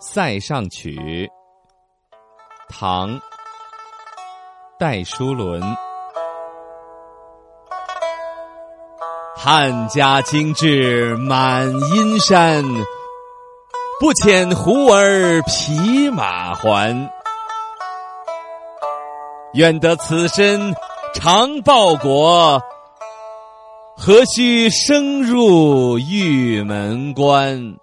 《塞上曲》，唐·戴叔伦。汉家精致满阴山，不遣胡儿匹马还。愿得此身常报国，何须生入玉门关？